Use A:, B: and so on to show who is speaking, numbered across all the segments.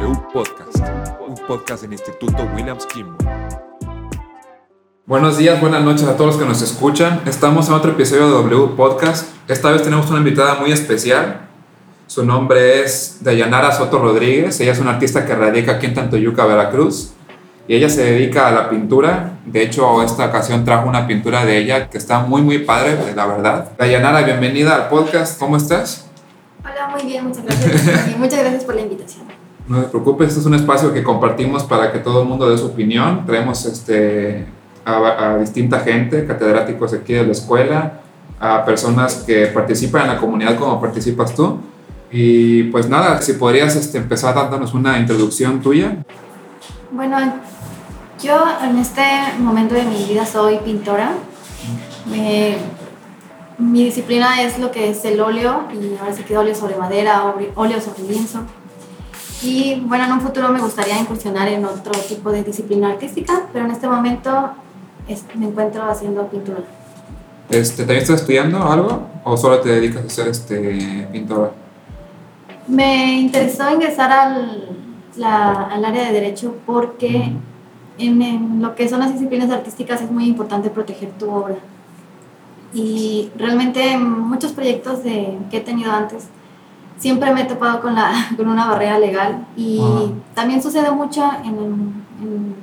A: W Podcast, un podcast del Instituto Williams Kimball.
B: Buenos días, buenas noches a todos los que nos escuchan. Estamos en otro episodio de W Podcast. Esta vez tenemos una invitada muy especial. Su nombre es Dayanara Soto Rodríguez. Ella es una artista que radica aquí en Tantoyuca, Veracruz. Y ella se dedica a la pintura. De hecho, esta ocasión trajo una pintura de ella que está muy, muy padre, la verdad. Dayanara, bienvenida al podcast. ¿Cómo estás?
C: Hola, muy bien, muchas gracias. Y muchas gracias por la invitación.
B: No te preocupes, este es un espacio que compartimos para que todo el mundo dé su opinión. Traemos este, a, a distinta gente, catedráticos aquí de la escuela, a personas que participan en la comunidad como participas tú. Y pues nada, si podrías este, empezar dándonos una introducción tuya.
C: Bueno, yo en este momento de mi vida soy pintora. Me- mi disciplina es lo que es el óleo y ahora sí que óleo sobre madera, óleo- óleo sobre lienzo. Y bueno, en un futuro me gustaría incursionar en otro tipo de disciplina artística, pero en este momento es- me encuentro haciendo pintura.
B: Este, ¿También estás estudiando algo o solo te dedicas a ser este, pintora?
C: Me interesó ingresar al, la- al área de derecho porque en, en lo que son las disciplinas artísticas es muy importante proteger tu obra. Y realmente en muchos proyectos de, que he tenido antes siempre me he topado con, la, con una barrera legal y también sucede mucho en, en-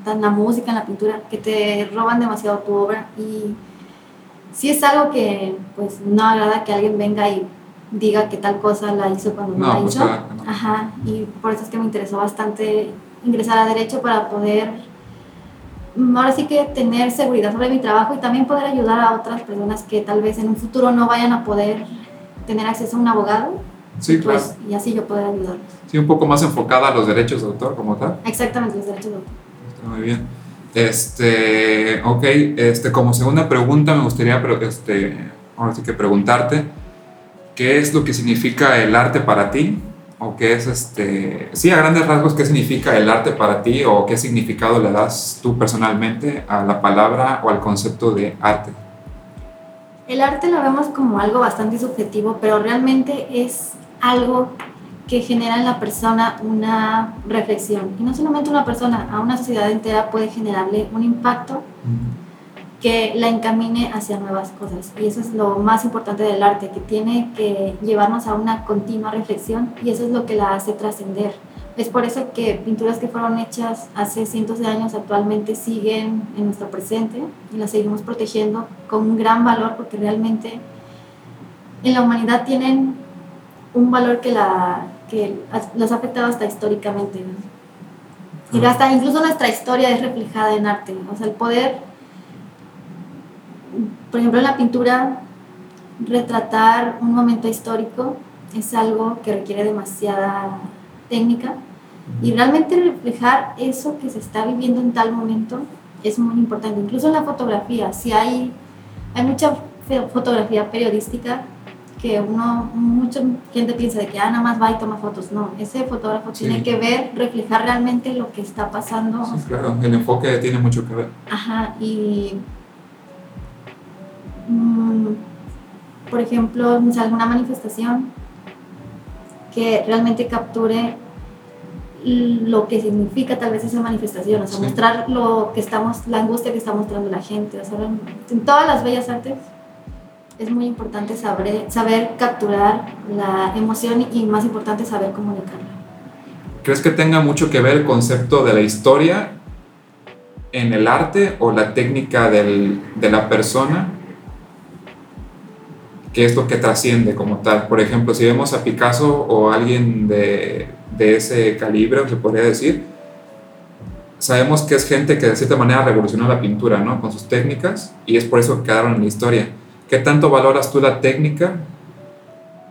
C: en la música, en la pintura, que te roban demasiado tu obra y sí es algo que pues no agrada que alguien venga y diga que tal cosa la hizo cuando no,
B: No,
C: la
B: pues
C: hizo.
B: claro que no.
C: Ajá, y por eso es que me interesó bastante ingresar a Derecho para poder, mm, ahora sí que tener seguridad sobre mi trabajo y también poder ayudar a otras personas que tal vez en un futuro no vayan a poder tener acceso a un abogado.
B: Sí, claro.
C: Pues, y así yo poder ayudarlos.
B: Sí, un poco más enfocada a los derechos de autor como tal.
C: Exactamente, los derechos de autor.
B: Está muy bien. Este, ok, este, como segunda pregunta me gustaría, este, ahora sí que preguntarte, ¿qué es lo que significa el arte para ti? ¿O qué es, este, sí, a grandes rasgos, qué significa el arte para ti o qué significado le das tú personalmente a la palabra o al concepto de arte?
C: El arte lo vemos como algo bastante subjetivo, pero realmente es algo que genera en la persona una reflexión. Y no solamente una persona, a una sociedad entera puede generarle un impacto que la encamine hacia nuevas cosas. Y eso es lo más importante del arte, que tiene que llevarnos a una continua reflexión y eso es lo que la hace trascender. Es por eso que pinturas que fueron hechas hace cientos de años actualmente siguen en nuestro presente y las seguimos protegiendo con un gran valor porque realmente en la humanidad tienen un valor que, la, que los ha afectado hasta históricamente. ¿no? Y hasta incluso nuestra historia es reflejada en arte. O sea, el poder por ejemplo, en la pintura, retratar un momento histórico es algo que requiere demasiada técnica y realmente reflejar eso que se está viviendo en tal momento es muy importante. Incluso en la fotografía, si hay, hay mucha fotografía periodística que uno, mucha gente piensa de que ah, nada más va y toma fotos. No, ese fotógrafo
B: Sí.
C: tiene que ver, reflejar realmente lo que está pasando.
B: Sí, claro, el enfoque tiene mucho que ver.
C: Ajá, y mm, por ejemplo, alguna manifestación que realmente capture lo que significa tal vez esa manifestación, o sea,
B: Sí.
C: mostrar lo que estamos, la angustia que está mostrando la gente, o sea, en todas las bellas artes es muy importante saber, saber capturar la emoción y más importante saber comunicarla.
B: ¿Crees que tenga mucho que ver el concepto de la historia en el arte o la técnica del- de la persona? ¿Qué es lo que trasciende como tal? Por ejemplo, si vemos a Picasso o alguien de, de ese calibre, se podría decir, sabemos que es gente que de cierta manera revolucionó la pintura, ¿no? Con sus técnicas y es por eso que quedaron en la historia. ¿Qué tanto valoras tú la técnica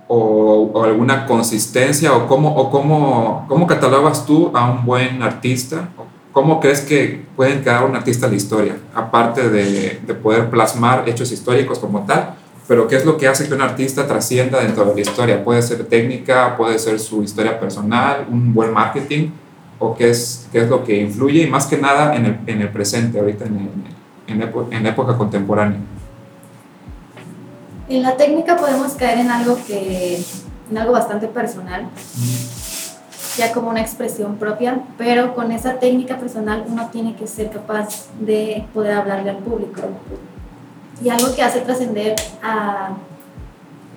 B: o, alguna consistencia o cómo, o cómo, cómo catalogas tú a un buen artista? ¿Cómo crees que pueden quedar un artista en la historia? Aparte de, de poder plasmar hechos históricos como tal, pero ¿qué es lo que hace que un artista trascienda dentro de la historia? Puede ser técnica, puede ser su historia personal, un buen marketing, o qué es, qué es lo que influye, y más que nada en el, en el presente, ahorita en, en, en la época contemporánea.
C: En la técnica podemos caer en algo que, en algo bastante personal, ya como una expresión propia, pero con esa técnica personal uno tiene que ser capaz de poder hablarle al público. Y algo que hace trascender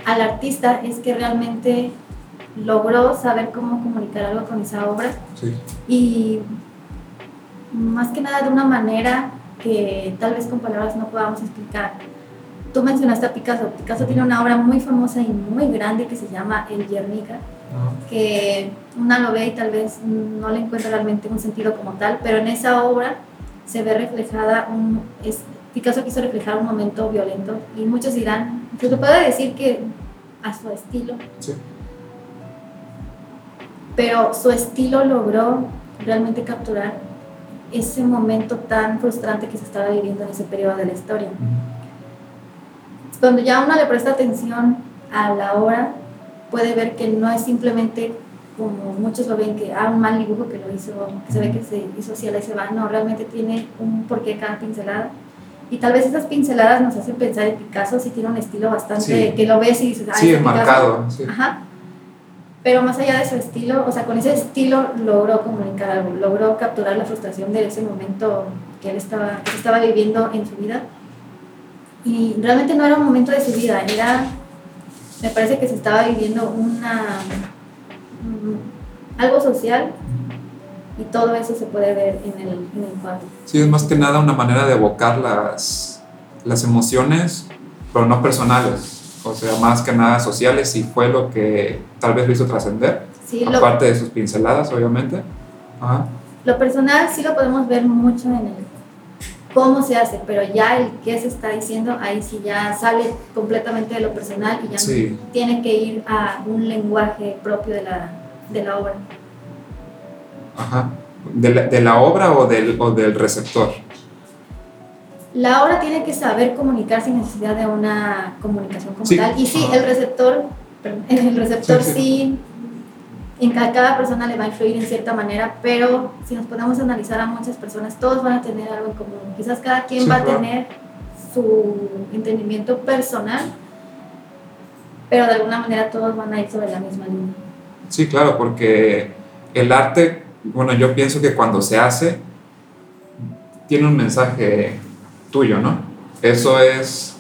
C: al artista es que realmente logró saber cómo comunicar algo con esa obra
B: Sí.
C: y más que nada de una manera que tal vez con palabras no podamos explicar. Tú mencionaste a Picasso. Picasso tiene una obra muy famosa y muy grande que se llama El Guernica, que una lo ve y tal vez no le encuentra realmente un sentido como tal, pero en esa obra se ve reflejada un... Es, Picasso quiso reflejar un momento violento y muchos dirán, se te puede decir que a su estilo,
B: Sí.
C: pero su estilo logró realmente capturar ese momento tan frustrante que se estaba viviendo en ese periodo de la historia. Cuando ya uno le presta atención a la obra, puede ver que no es simplemente como muchos lo ven, que ah, un mal dibujo que lo hizo, que se ve que se hizo así y se va, no, realmente tiene un porqué cada pincelada. Y tal vez esas pinceladas nos hacen pensar en Picasso, si tiene un estilo bastante,
B: Sí.
C: que lo ves y dices, ah,
B: Sí, es
C: Picasso".
B: marcado. Sí.
C: Ajá. Pero más allá de su estilo, o sea, con ese estilo logró comunicar algo, logró capturar la frustración de ese momento que él estaba, que estaba viviendo en su vida. Y realmente no era un momento de su vida, era, me parece que se estaba viviendo una, mm, algo social y todo eso se puede ver en el, en el cuadro.
B: Sí, es más que nada una manera de evocar las, las emociones, pero no personales. O sea, más que nada sociales y fue lo que tal vez lo hizo trascender.
C: Sí, lo,
B: Aparte de sus pinceladas, obviamente. Ajá.
C: Lo personal sí lo podemos ver mucho en el cómo se hace, pero ya el qué se está diciendo, ahí sí ya sale completamente de lo personal y ya
B: Sí.
C: tiene que ir a un lenguaje propio de la, de la obra.
B: Ajá. ¿De la, de la obra o del, o del receptor?
C: La obra tiene que saber comunicar sin necesidad de una comunicación como
B: Sí.
C: tal. Y sí, el receptor, el receptor
B: sí,
C: sí. En cada, cada persona le va a influir en cierta manera, pero si nos podemos analizar a muchas personas, todos van a tener algo en común. Quizás cada quien
B: Sí,
C: va a
B: claro.
C: tener su entendimiento personal, pero de alguna manera todos van a ir sobre la misma línea.
B: Sí, claro, porque el arte, bueno, yo pienso que cuando se hace, tiene un mensaje tuyo, ¿no? Eso es,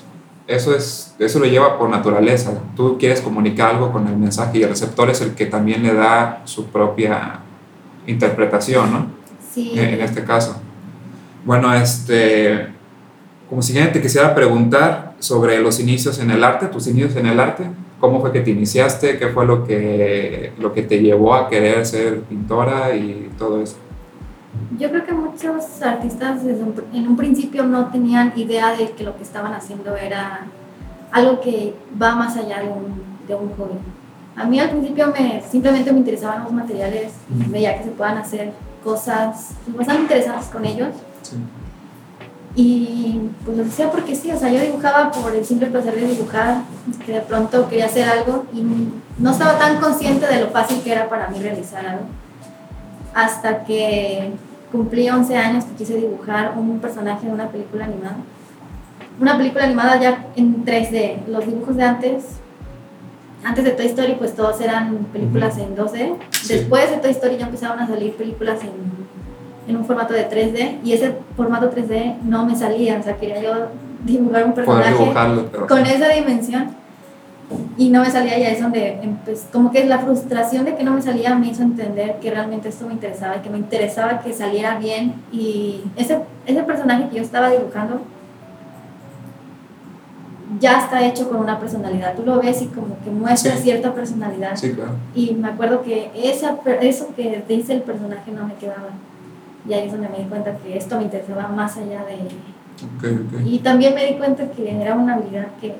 B: eso es, eso lo lleva por naturaleza. Tú quieres comunicar algo con el mensaje y el receptor es el que también le da su propia interpretación, ¿no?
C: Sí,
B: en en este caso. Bueno, este, como siguiente te quisiera preguntar sobre los inicios en el arte, tus inicios en el arte, cómo fue que te iniciaste, qué fue lo que, lo que te llevó a querer ser pintora y todo eso.
C: Yo creo que muchos artistas desde un pr- en un principio no tenían idea de que lo que estaban haciendo era algo que va más allá de un, de un hobby. A mí al principio me, simplemente me interesaban los materiales,
B: Ujú.
C: veía que se puedan hacer cosas pues, bastante interesantes con ellos
B: Sí.
C: y pues lo hacía porque sí, o sea, yo dibujaba por el simple placer de dibujar, que de pronto quería hacer algo y no estaba tan consciente de lo fácil que era para mí realizar algo. Hasta que cumplí 11 años que quise dibujar un personaje de una película animada. Una película animada ya en 3D. Los dibujos de antes, antes de Toy Story, pues todos eran películas en 2D.
B: Sí.
C: Después de Toy Story ya empezaron a salir películas en, en un formato de 3D y ese formato 3D no me salía. O sea, quería yo dibujar un personaje
B: dibujarlo, pero
C: con esa dimensión y no me salía ya es donde empe- como que la frustración de que no me salía me hizo entender que realmente esto me interesaba y que me interesaba que saliera bien y ese, ese personaje que yo estaba dibujando ya está hecho con una personalidad tú lo ves y como que muestra
B: Sí.
C: cierta personalidad
B: sí, claro.
C: y me acuerdo que esa, eso que dice el personaje no me quedaba y ahí es donde me di cuenta que esto me interesaba más allá de
B: Ok, ok.
C: y también me di cuenta que era una habilidad que,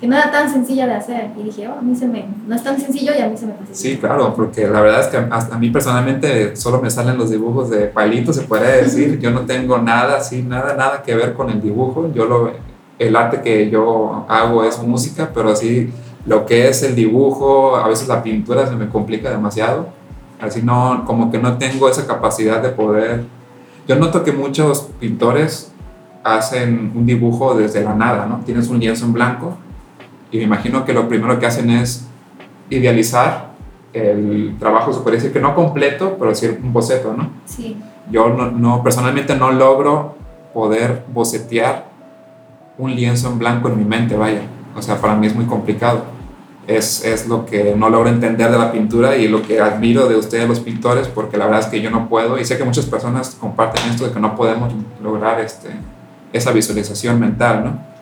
C: que no era tan sencilla de hacer. Y dije, oh, a mí se me, no es tan sencillo y a mí se me facilita.
B: Sí, claro, porque la verdad es que a mí personalmente solo me salen los dibujos de palitos, se podría decir. Yo no tengo nada así, nada, nada que ver con el dibujo. Yo lo, el arte que yo hago es música, pero así lo que es el dibujo, a veces la pintura se me complica demasiado. Así no, como que no tengo esa capacidad de poder. Yo noto que muchos pintores hacen un dibujo desde la nada, ¿no? Tienes un lienzo en blanco y me imagino que lo primero que hacen es idealizar el trabajo, se puede decir que no completo, pero sí un boceto, ¿no?
C: Sí.
B: Yo no, no, personalmente no logro poder bocetear un lienzo en blanco en mi mente, vaya. O sea, para mí es muy complicado. Es, es, lo que no logro entender de la pintura y lo que admiro de ustedes los pintores, porque la verdad es que yo no puedo, y sé que muchas personas comparten esto de que no podemos lograr este, esa visualización mental, ¿no?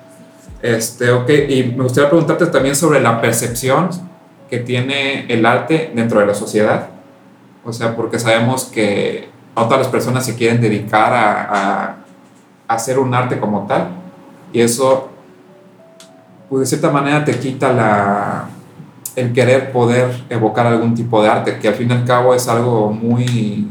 B: Este, ok, y me gustaría preguntarte también sobre la percepción que tiene el arte dentro de la sociedad. O sea, porque sabemos que no todas las personas se quieren dedicar a, a, hacer un arte como tal, y eso, pues de cierta manera, te quita la, el querer poder evocar algún tipo de arte, que al fin y al cabo es algo muy,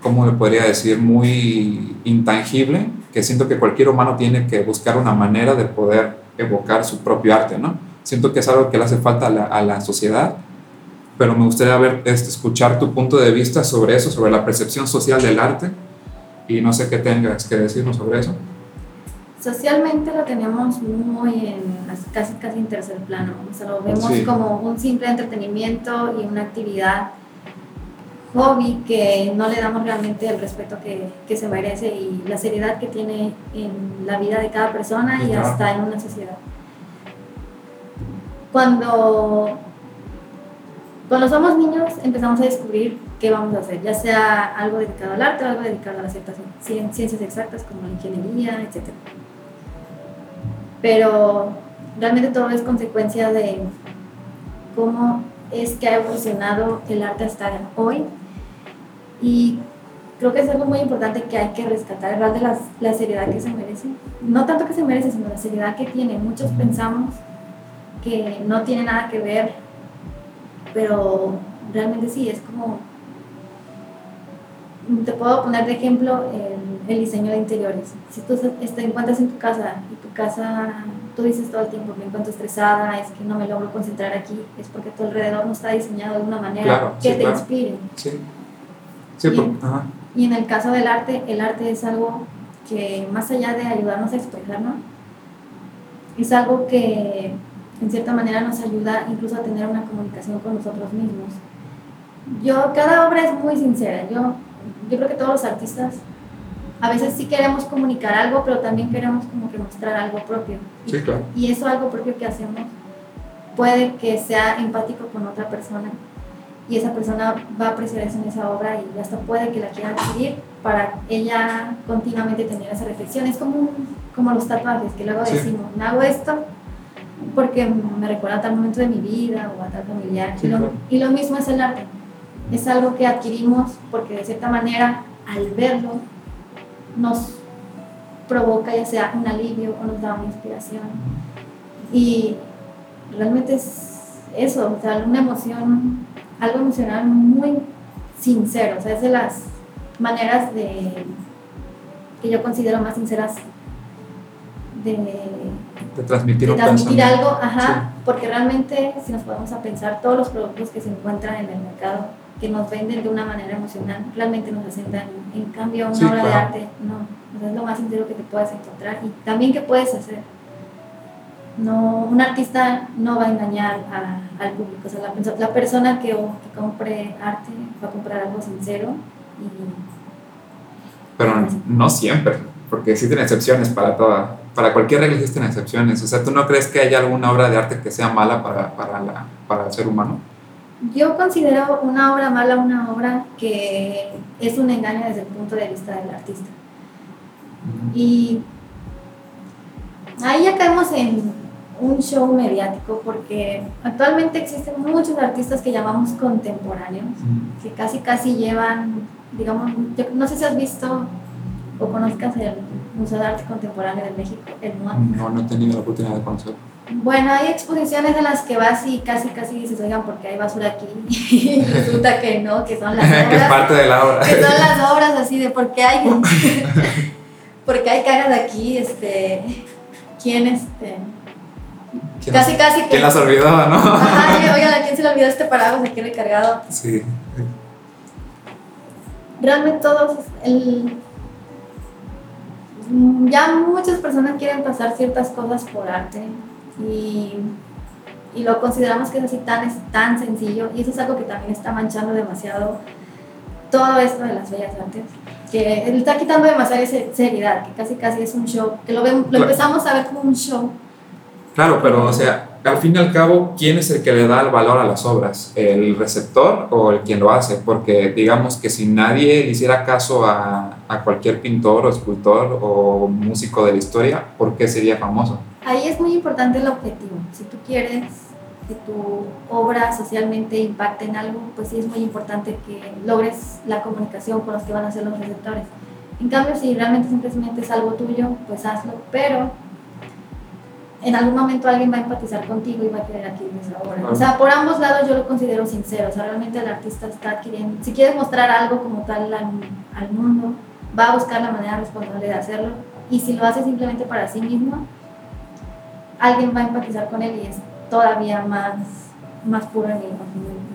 B: ¿cómo le podría decir? Muy intangible, que siento que cualquier humano tiene que buscar una manera de poder evocar su propio arte, ¿no? Siento que es algo que le hace falta a la, a la sociedad, pero me gustaría ver, este, escuchar tu punto de vista sobre eso, sobre la percepción social del arte, y no sé qué tengas que decirnos sobre eso.
C: Socialmente lo tenemos muy en casi casi en tercer plano, o sea, lo vemos sí. como un simple entretenimiento y una actividad hobby que no le damos realmente el respeto que, que, se merece y la seriedad que tiene en la vida de cada persona y hasta en una sociedad. Cuando, cuando somos niños empezamos a descubrir qué vamos a hacer, ya sea algo dedicado al arte o algo dedicado a las ciertas ciencias exactas como la ingeniería, etc. Pero realmente todo es consecuencia de cómo es que ha evolucionado el arte hasta hoy y creo que es algo muy importante que hay que rescatar, darle la, la, seriedad que se merece. No tanto que se merece, sino la seriedad que tiene. Muchos pensamos que no tiene nada que ver, pero realmente sí, es como... Te puedo poner de ejemplo el, el diseño de interiores. Si tú te encuentras en tu casa y tu casa, tú dices todo el tiempo, me encuentro estresada, es que no me logro concentrar aquí, es porque tu alrededor no está diseñado de una manera
B: claro,
C: que
B: sí,
C: te
B: claro.
C: inspire.
B: Sí. Sí,
C: y,
B: por, ajá.
C: y, en el caso del arte, el arte es algo que más allá de ayudarnos a expresarnos, es algo que en cierta manera nos ayuda incluso a tener una comunicación con nosotros mismos. Yo, cada obra es muy sincera, yo, yo creo que todos los artistas a veces sí queremos comunicar algo, pero también queremos como que mostrar algo propio.
B: Sí, claro.
C: Y, y eso algo propio que hacemos puede que sea empático con otra persona y esa persona va a apreciar eso en esa obra y hasta puede que la quiera adquirir para ella continuamente tener esa reflexión. Es como, como los tatuajes, que luego
B: Sí.
C: decimos, me hago esto porque me recuerda a tal momento de mi vida o a tal familiar.
B: Sí,
C: y, lo,
B: claro.
C: y lo mismo es el arte. Es algo que adquirimos porque de cierta manera al verlo nos provoca ya sea un alivio o nos da una inspiración. Y realmente es eso, o sea, una emoción, algo emocional muy sincero, o sea, es de las maneras de que yo considero más sinceras de,
B: De transmitir
C: de transmitir algo, ajá, porque realmente si nos podemos a pensar todos los productos que se encuentran en el mercado que nos venden de una manera emocional, realmente nos hacen daño. En cambio, una
B: Sí,
C: obra de
B: claro.
C: arte, no, o sea, es lo más sincero que te puedes encontrar y también que puedes hacer. No, un artista no va a engañar a- al público, o sea, la, perso- la persona que, que compre arte va a comprar algo sincero y
B: Pero no siempre, porque existen excepciones para toda. Para cualquier regla existen excepciones. O sea, ¿tú no crees que haya alguna obra de arte que sea mala para, para, la, para el ser humano?
C: Yo considero una obra mala una obra que es un engaño desde el punto de vista del artista. Y ahí ya caemos en un show mediático porque actualmente existen muchos artistas que llamamos contemporáneos, que casi casi llevan, digamos, yo no sé si has visto o conozcas el Museo de Arte Contemporáneo de México, el MUAC.
B: No, no he tenido la oportunidad de conocerlo.
C: Bueno, hay exposiciones en las que vas y casi casi dices, oigan, porque hay basura aquí. y resulta que no, que son las
B: que es
C: obras.
B: parte de la obra.
C: que son las obras así de por qué hay, porque hay cagas aquí, este, quién este,
B: ¿Quién,
C: casi casi que.
B: ¿Quién las olvidó, no?
C: Ajá, oye, oigan, ¿a quién se le olvidó este paraguas aquí recargado?
B: Sí.
C: Realmente todos, el, ya muchas personas quieren pasar ciertas cosas por arte y y lo consideramos que es así tan, es tan sencillo y eso es algo que también está manchando demasiado todo esto de las bellas artes que está quitando demasiada seriedad que casi casi es un show que lo, ven- lo
B: Claro.
C: empezamos a ver como un show
B: Claro, pero o sea, al fin y al cabo, ¿quién es el que le da el valor a las obras? ¿El receptor o el quien lo hace? Porque digamos que si nadie le hiciera caso a, a cualquier pintor o escultor o músico de la historia, ¿por qué sería famoso?
C: Ahí es muy importante el objetivo. Si tú quieres que tu obra socialmente impacte en algo, pues sí es muy importante que logres la comunicación con los que van a ser los receptores. En cambio, si realmente simplemente es algo tuyo, pues hazlo, pero en algún momento alguien va a empatizar contigo y va a querer adquirir esa obra. O sea, por ambos lados yo lo considero sincero. O sea, realmente el artista está adquiriendo, si quieres mostrar algo como tal al, al mundo, va a buscar la manera responsable de hacerlo. Y si lo hace simplemente para sí mismo, alguien va a empatizar con él y es todavía más, más puro en mi opinión.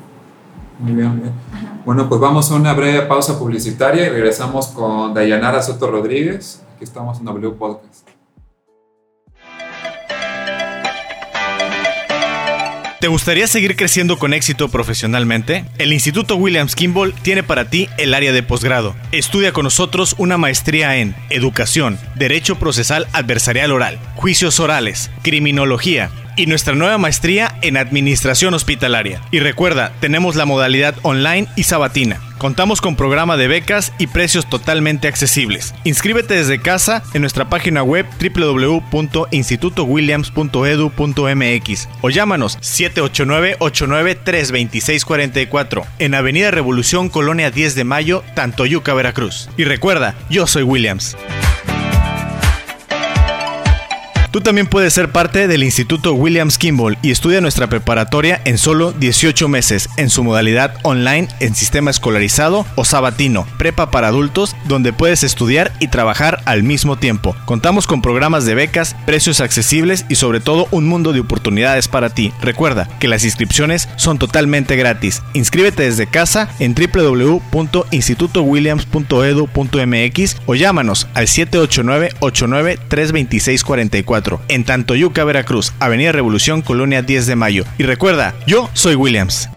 B: Muy bien, muy bien.
C: Ajá.
B: Bueno, pues vamos a una breve pausa publicitaria y regresamos con Dayanara Soto Rodríguez. Aquí estamos en W Podcast.
D: ¿Te gustaría seguir creciendo con éxito profesionalmente? El Instituto Williams Kimball tiene para ti el área de posgrado. Estudia con nosotros una maestría en Educación, Derecho Procesal Adversarial Oral, Juicios Orales, Criminología y nuestra nueva maestría en Administración Hospitalaria. Y recuerda, tenemos la modalidad online y sabatina. Contamos con programa de becas y precios totalmente accesibles. Inscríbete desde casa en nuestra página web www.institutowilliams.edu.mx o llámanos 789-89-32644 en Avenida Revolución, Colonia 10 de Mayo, Tantoyuca, Veracruz. Y recuerda, yo soy Williams. Tú también puedes ser parte del Instituto Williams Kimball y estudia nuestra preparatoria en solo 18 meses en su modalidad online en sistema escolarizado o sabatino, prepa para adultos, donde puedes estudiar y trabajar al mismo tiempo. Contamos con programas de becas, precios accesibles y sobre todo un mundo de oportunidades para ti. Recuerda que las inscripciones son totalmente gratis. Inscríbete desde casa en www.institutowilliams.edu.mx o llámanos al 789-89-32644 en Tantoyuca, Veracruz, Avenida Revolución, Colonia 10 de Mayo. Y recuerda, yo soy Williams.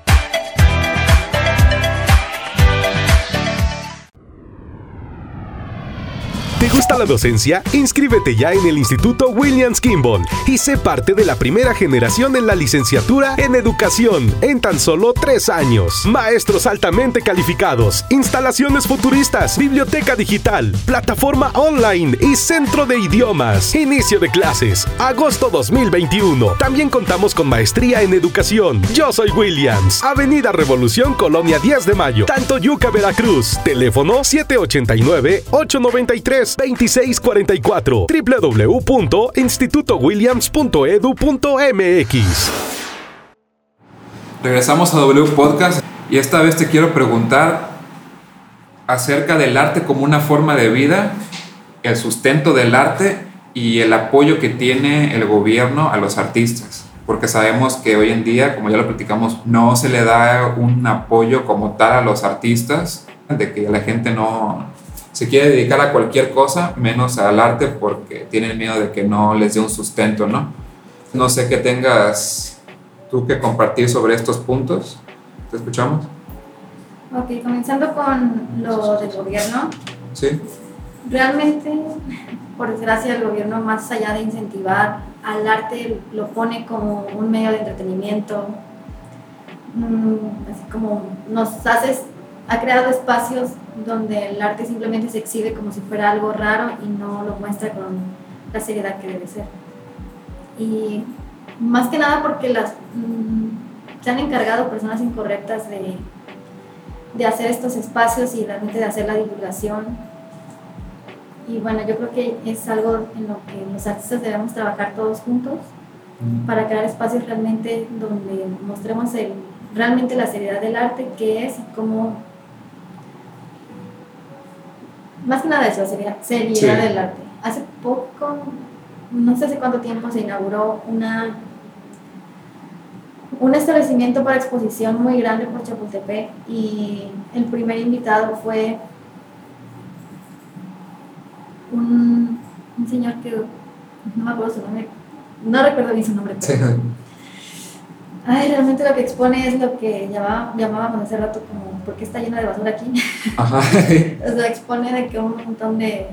E: ¿Te gusta la docencia? Inscríbete ya en el Instituto Williams Kimball y sé parte de la primera generación en la licenciatura en educación en tan solo tres años. Maestros altamente calificados, instalaciones futuristas, biblioteca digital, plataforma online y centro de idiomas. Inicio de clases, agosto 2021. También contamos con maestría en educación. Yo soy Williams. Avenida Revolución, Colonia 10 de Mayo, Tantoyuca, Veracruz. Teléfono 789-893-2644. www.institutowilliams.edu.mx.
B: Regresamos a W Podcast y esta vez te quiero preguntar acerca del arte como una forma de vida, el sustento del arte y el apoyo que tiene el gobierno a los artistas. Porque sabemos que hoy en día, como ya lo platicamos, no se le da un apoyo como tal a los artistas, de que la gente no se quiere dedicar a cualquier cosa menos al arte porque tienen miedo de que no les dé un sustento, ¿no? No sé qué tengas tú que compartir sobre estos puntos. ¿Te escuchamos?
C: Ok, comenzando con lo del gobierno.
B: Sí.
C: Realmente, por desgracia, el gobierno, más allá de incentivar al arte, lo pone como un medio de entretenimiento. Mm, así como nos hace, ha creado espacios donde el arte simplemente se exhibe como si fuera algo raro y no lo muestra con la seriedad que debe ser. Y más que nada porque las, mm, se han encargado personas incorrectas de, de hacer estos espacios y realmente de hacer la divulgación y bueno, yo creo que es algo en lo que los artistas debemos trabajar todos juntos para crear espacios realmente donde mostremos el, realmente la seriedad del arte, qué es y cómo... Más que nada eso, seriedad, seriedad
B: Sí.
C: del arte. Hace poco, no sé hace cuánto tiempo, se inauguró una un establecimiento para exposición muy grande por Chapultepec y el primer invitado fue un, un señor que no me acuerdo su nombre, no recuerdo bien su nombre,
B: Sí.
C: Ay, realmente lo que expone es lo que llamaba, llamábamos hace rato como, ¿por qué está llena de basura aquí?
B: Ajá.
C: o sea, expone de que un montón de,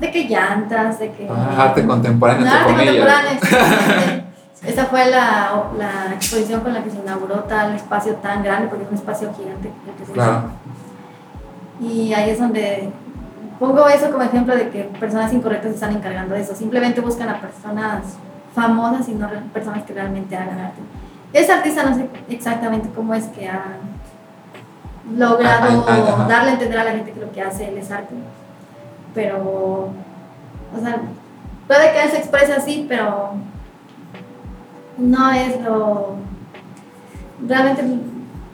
C: de que llantas, de que...
B: Ah, arte contemporáneo,
C: No, arte contemporáneo. Esa fue la, la exposición con la que se inauguró tal espacio tan grande, porque es un espacio gigante que se hizo.
B: Claro.
C: Y ahí es donde pongo eso como ejemplo de que personas incorrectas se están encargando de eso. Simplemente buscan a personas famosas y no personas que realmente hagan arte. Ese artista no sé exactamente cómo es que ha logrado
B: ah, ajá.
C: darle a entender a la gente que lo que hace él es arte. Pero, o sea, puede que él se exprese así, pero no es lo... Realmente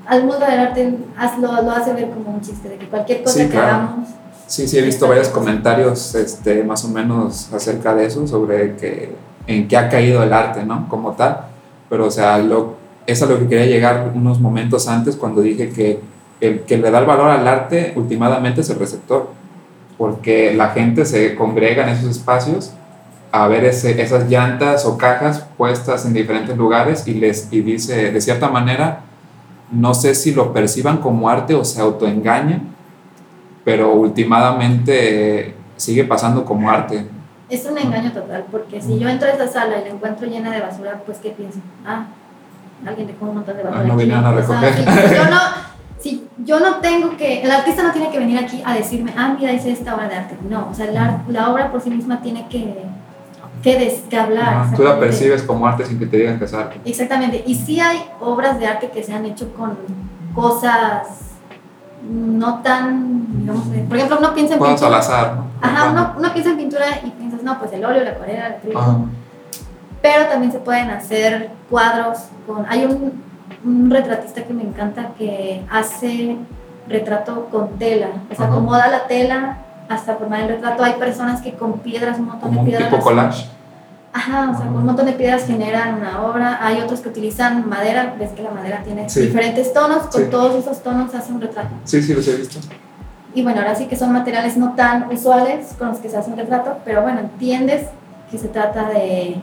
C: al mundo del arte lo, lo hace ver como un chiste, de que cualquier cosa
B: Sí,
C: que
B: claro.
C: hagamos...
B: Sí, sí, he visto varios comentarios este, más o menos acerca de eso, sobre que, en qué ha caído el arte, ¿no? Como tal. Pero, o sea, lo, es a lo que quería llegar unos momentos antes cuando dije que el que le da el valor al arte últimamente es el receptor. Porque la gente se congrega en esos espacios a ver ese- esas llantas o cajas puestas en diferentes lugares y les y dice, de cierta manera, no sé si lo perciban como arte o se autoengañan, pero últimamente sigue pasando como arte.
C: Es un engaño total, porque si yo entro a esa sala y la encuentro llena de basura, pues ¿qué pienso? Ah, alguien dejó un montón de basura.
B: Ah, no vinieron a recoger.
C: yo no, si yo no tengo que, el artista no tiene que venir aquí a decirme, ah, mira, hice esta obra de arte. No, o sea, la, la obra por sí misma tiene que, que, des- que hablar.
B: Tú la percibes como arte sin que te digan que es arte.
C: Exactamente. Y sí hay obras de arte que se han hecho con cosas no tan, digamos, eh, por ejemplo, uno piensa en
B: Cosas al
C: pintura.
B: azar, ¿no?
C: Ajá, uno, uno piensa en pintura y piensas, no, pues el óleo, la acuarela, el acrílico. Pero también se pueden hacer cuadros con... Hay un, un retratista que me encanta que hace retrato con tela. O sea,
B: Ajá.
C: acomoda la tela hasta formar el retrato. Hay personas que con piedras, un montón
B: Como
C: de
B: un
C: piedras...
B: tipo collage.
C: Ajá, o sea, con un montón de piedras generan una obra. Hay otros que utilizan madera. Ves que la madera tiene
B: Sí.
C: diferentes tonos. Con
B: Sí.
C: todos esos tonos hace un retrato.
B: Sí, sí, los he visto.
C: Y bueno, ahora sí que son materiales no tan usuales con los que se hace un retrato, pero bueno, entiendes que se trata de...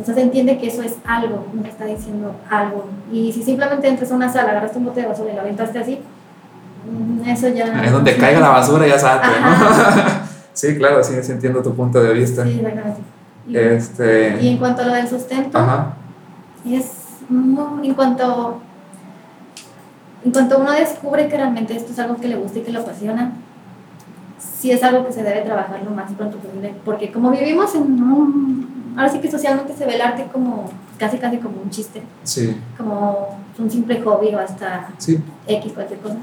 C: O sea, se entiende que eso es algo, nos está diciendo algo. Y si simplemente entras a una sala, agarraste un bote de basura y lo aventaste así, mm, eso ya...
B: Es donde caiga la basura ya es arte, ¿no?
C: Ajá.
B: sí, claro, sí, sí entiendo tu punto de vista.
C: Sí, exactamente. Y, y
B: Este.
C: en cuanto a lo del sustento,
B: Ajá.
C: es muy- en cuanto en cuanto uno descubre que realmente esto es algo que le gusta y que lo apasiona sí es algo que se debe trabajar lo más pronto posible porque como vivimos en un ahora sí que socialmente se ve el arte como casi casi como un chiste
B: Sí,
C: como un simple hobby o hasta
B: sí.
C: X cualquier cosa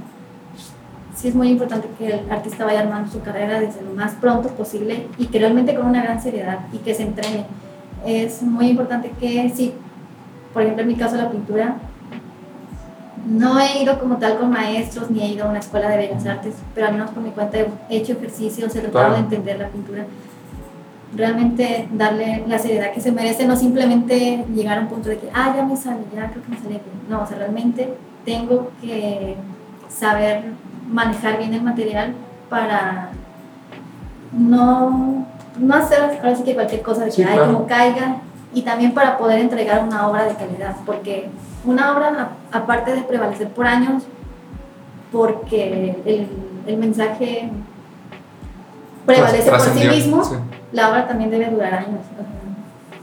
C: sí es muy importante que el artista vaya armando su carrera desde lo más pronto posible y que realmente con una gran seriedad y que se entrene. Es muy importante que sí, por ejemplo en mi caso la pintura, no he ido como tal con maestros ni he ido a una escuela de bellas artes, pero al menos por mi cuenta he hecho ejercicios, he tratado
B: Claro.
C: de entender la pintura. Realmente darle la seriedad que se merece, no simplemente llegar a un punto de que, ah, ya me sale, ya creo que me sale bien. No, o sea, realmente tengo que saber manejar bien el material para no, no hacer ahora sí que cualquier cosa de que
B: Sí,
C: ay,
B: claro.
C: como caiga y también para poder entregar una obra de calidad porque una obra a- aparte de prevalecer por años porque el, el mensaje prevalece por sí mismo
B: Sí,
C: la obra también debe durar años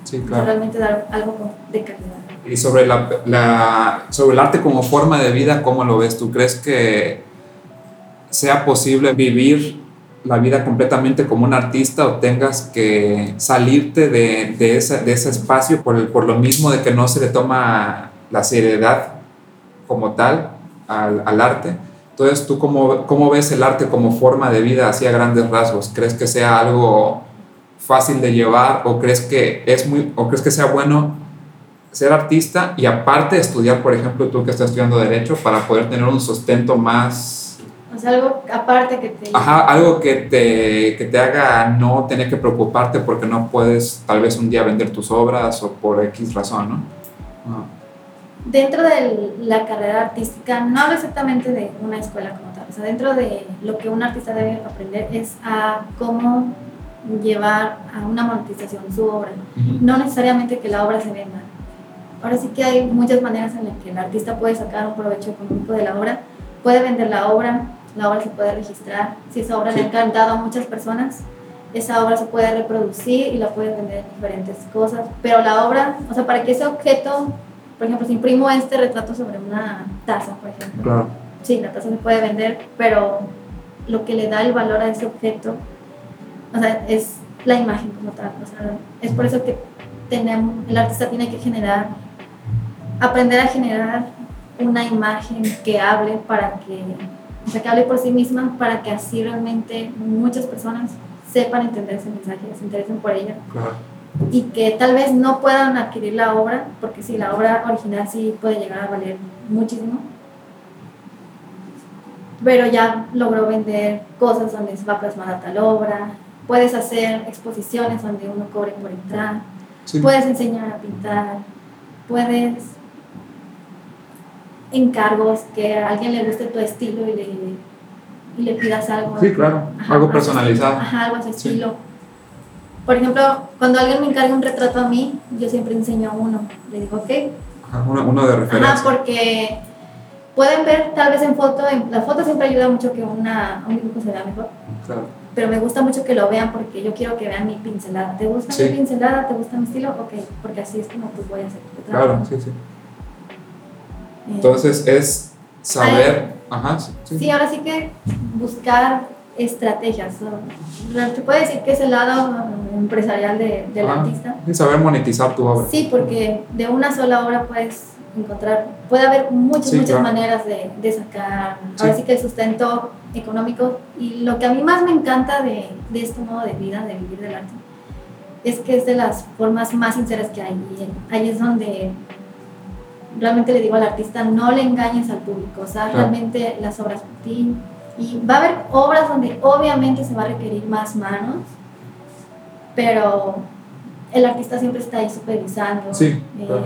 B: sí, claro.
C: realmente dar algo de calidad
B: Y sobre, la, la- sobre el arte como forma de vida, ¿cómo lo ves? ¿Tú crees que sea posible vivir la vida completamente como un artista o tengas que salirte de, de, ese, de ese espacio por, el- por lo mismo de que no se le toma la seriedad como tal al, al arte? Entonces, ¿tú cómo, cómo ves el arte como forma de vida así a grandes rasgos? ¿Crees que sea algo fácil de llevar o crees que es muy o crees que sea bueno ser artista y aparte estudiar, por ejemplo, tú que estás estudiando derecho para poder tener un sustento más,
C: o sea algo aparte que te
B: ajá, algo que te, que te haga no tener que preocuparte porque no puedes tal vez un día vender tus obras o por X razón, ¿no? Ajá.
C: Dentro de la carrera artística, no hablo exactamente de una escuela como tal, o sea, dentro de lo que un artista debe aprender es a cómo llevar a una monetización su obra.
B: Ujú.
C: No necesariamente que la obra se venda, ahora sí que hay muchas maneras en las que el artista puede sacar un provecho económico de la obra. Puede vender la obra, la obra se puede registrar. Si esa obra le ha
B: Sí.
C: encantado a muchas personas, esa obra se puede reproducir y la puede vender en diferentes cosas. Pero la obra, o sea, para que ese objeto, por ejemplo, si imprimo este retrato sobre una taza, por ejemplo,
B: Claro.
C: sí, la taza se puede vender, pero lo que le da el valor a ese objeto, o sea, es la imagen como tal. O sea, es por eso que tenemos, el artista tiene que generar, aprender a generar una imagen que hable para que, o sea, que hable por sí misma, para que así realmente muchas personas sepan entender ese mensaje, se interesen por ella
B: Claro.
C: Y que tal vez no puedan adquirir la obra, porque sí, la obra original sí puede llegar a valer muchísimo, pero ya logró vender cosas donde se va plasmada tal obra, puedes hacer exposiciones donde uno cobre por entrar,
B: Sí.
C: puedes enseñar a pintar, puedes encargos que a alguien le guste tu estilo y le, y le pidas algo.
B: Sí, claro. Algo personalizado.
C: estilo. Ajá, algo a su
B: Sí.
C: Por ejemplo, cuando alguien me encarga un retrato a mí, yo siempre enseño uno. Le digo, ok.
B: Ajá, Uno, uno de
C: Ajá,
B: referencia.
C: porque pueden ver tal vez en foto, en- la foto siempre ayuda mucho que una, un dibujo se vea mejor.
B: Claro.
C: Pero me gusta mucho que lo vean porque yo quiero que vean mi pincelada. ¿Te gusta
B: Sí.
C: mi pincelada? ¿Te gusta mi estilo? Ok, porque así es como pues voy a hacer tu retrato.
B: Claro, sí, sí. Entonces es saber. Ajá, sí. sí.
C: Sí, ahora sí que buscar estrategias. Se puede decir que es el lado empresarial de- del
B: Ajá.
C: artista.
B: Y saber monetizar tu obra.
C: Sí, porque de una sola obra puedes encontrar, puede haber muchas,
B: Sí,
C: muchas
B: claro.
C: maneras de, de sacar,
B: Sí.
C: ahora sí que el sustento económico. Y lo que a mí más me encanta de, de este modo de vida, de vivir del arte, es que es de las formas más sinceras que hay. Y ahí es donde realmente le digo al artista, no le engañes al público, o sea,
B: Claro.
C: realmente las obras por ti. Y va a haber obras donde obviamente se va a requerir más manos, pero el artista siempre está ahí supervisando.
B: Sí,
C: eh,
B: claro.